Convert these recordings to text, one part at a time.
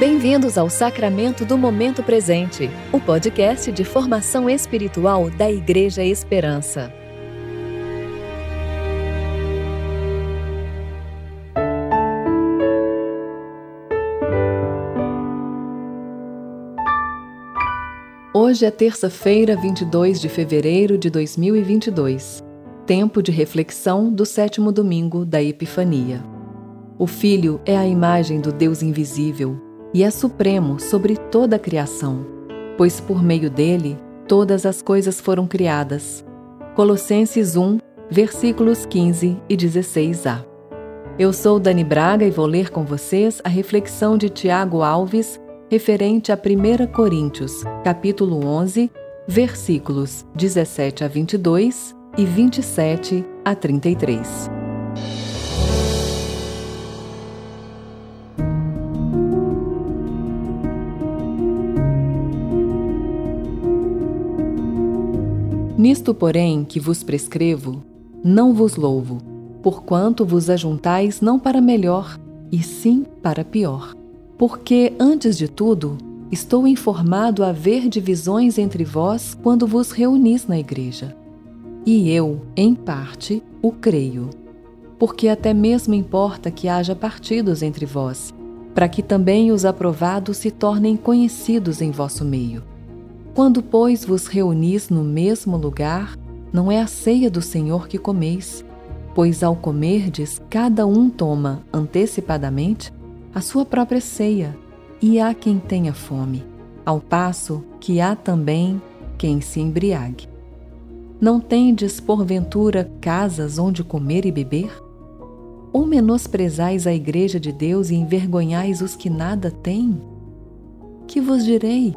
Bem-vindos ao Sacramento do Momento Presente, o podcast de formação espiritual da Igreja Esperança. Hoje é terça-feira, 22 de fevereiro de 2022, tempo de reflexão do sétimo domingo da Epifania. O Filho é a imagem do Deus invisível e é supremo sobre toda a criação, pois por meio dele todas as coisas foram criadas. Colossenses 1, versículos 15 e 16a. Eu sou Dani Braga e vou ler com vocês a reflexão de Tiago Alves referente a 1 Coríntios, capítulo 11, versículos 17 a 22 e 27 a 33. Nisto, porém, que vos prescrevo, não vos louvo, porquanto vos ajuntais não para melhor, e sim para pior. Porque, antes de tudo, estou informado a haver divisões entre vós quando vos reunis na igreja. E eu, em parte, o creio. Porque até mesmo importa que haja partidos entre vós, para que também os aprovados se tornem conhecidos em vosso meio. Quando, pois, vos reunis no mesmo lugar, não é a ceia do Senhor que comeis, pois ao comerdes, cada um toma antecipadamente a sua própria ceia, e há quem tenha fome, ao passo que há também quem se embriague. Não tendes, porventura, casas onde comer e beber? Ou menosprezais a igreja de Deus e envergonhais os que nada têm? Que vos direi?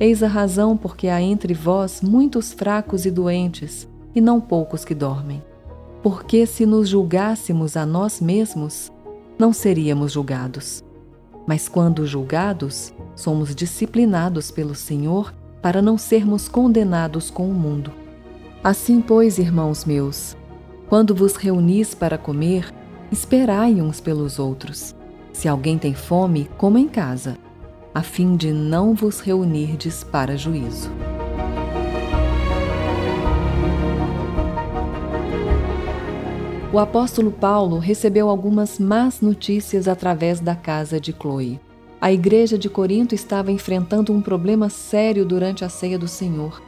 Eis a razão porque há entre vós muitos fracos e doentes, e não poucos que dormem. Porque se nos julgássemos a nós mesmos, não seríamos julgados. Mas quando julgados, somos disciplinados pelo Senhor para não sermos condenados com o mundo. Assim, pois, irmãos meus, quando vos reunis para comer, esperai uns pelos outros. Se alguém tem fome, coma em casa a fim de não vos reunirdes para juízo. O apóstolo Paulo recebeu algumas más notícias através da casa de Chloe. A igreja de Corinto estava enfrentando um problema sério durante a ceia do Senhor.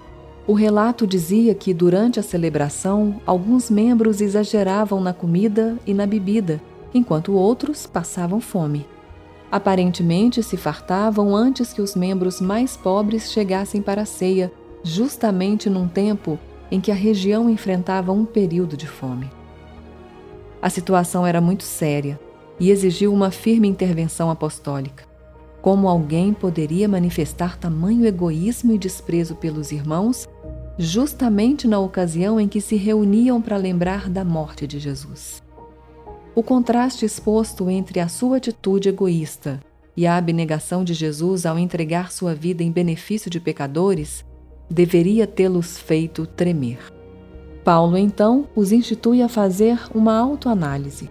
O relato dizia que, durante a celebração, alguns membros exageravam na comida e na bebida, enquanto outros passavam fome. Aparentemente se fartavam antes que os membros mais pobres chegassem para a ceia, justamente num tempo em que a região enfrentava um período de fome. A situação era muito séria e exigiu uma firme intervenção apostólica. Como alguém poderia manifestar tamanho egoísmo e desprezo pelos irmãos, justamente na ocasião em que se reuniam para lembrar da morte de Jesus? O contraste exposto entre a sua atitude egoísta e a abnegação de Jesus ao entregar sua vida em benefício de pecadores deveria tê-los feito tremer. Paulo então os institui a fazer uma autoanálise,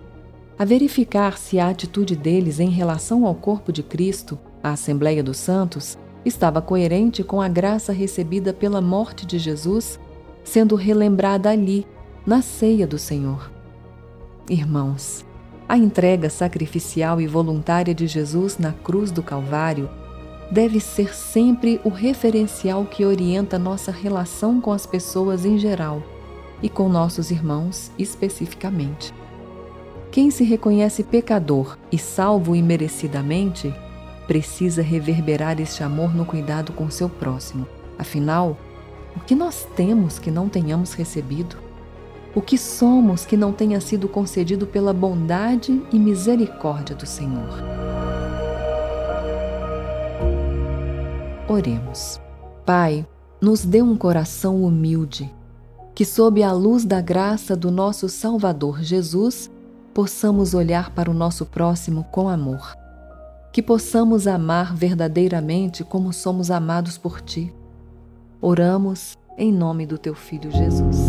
a verificar se a atitude deles em relação ao corpo de Cristo, a Assembleia dos Santos, estava coerente com a graça recebida pela morte de Jesus, sendo relembrada ali, na ceia do Senhor. Irmãos, a entrega sacrificial e voluntária de Jesus na cruz do Calvário deve ser sempre o referencial que orienta nossa relação com as pessoas em geral e com nossos irmãos especificamente. Quem se reconhece pecador e salvo imerecidamente precisa reverberar este amor no cuidado com seu próximo. Afinal, o que nós temos que não tenhamos recebido? O que somos que não tenha sido concedido pela bondade e misericórdia do Senhor. Oremos. Pai, nos dê um coração humilde, que, sob a luz da graça do nosso Salvador Jesus, possamos olhar para o nosso próximo com amor. Que possamos amar verdadeiramente como somos amados por Ti. Oramos em nome do Teu Filho Jesus.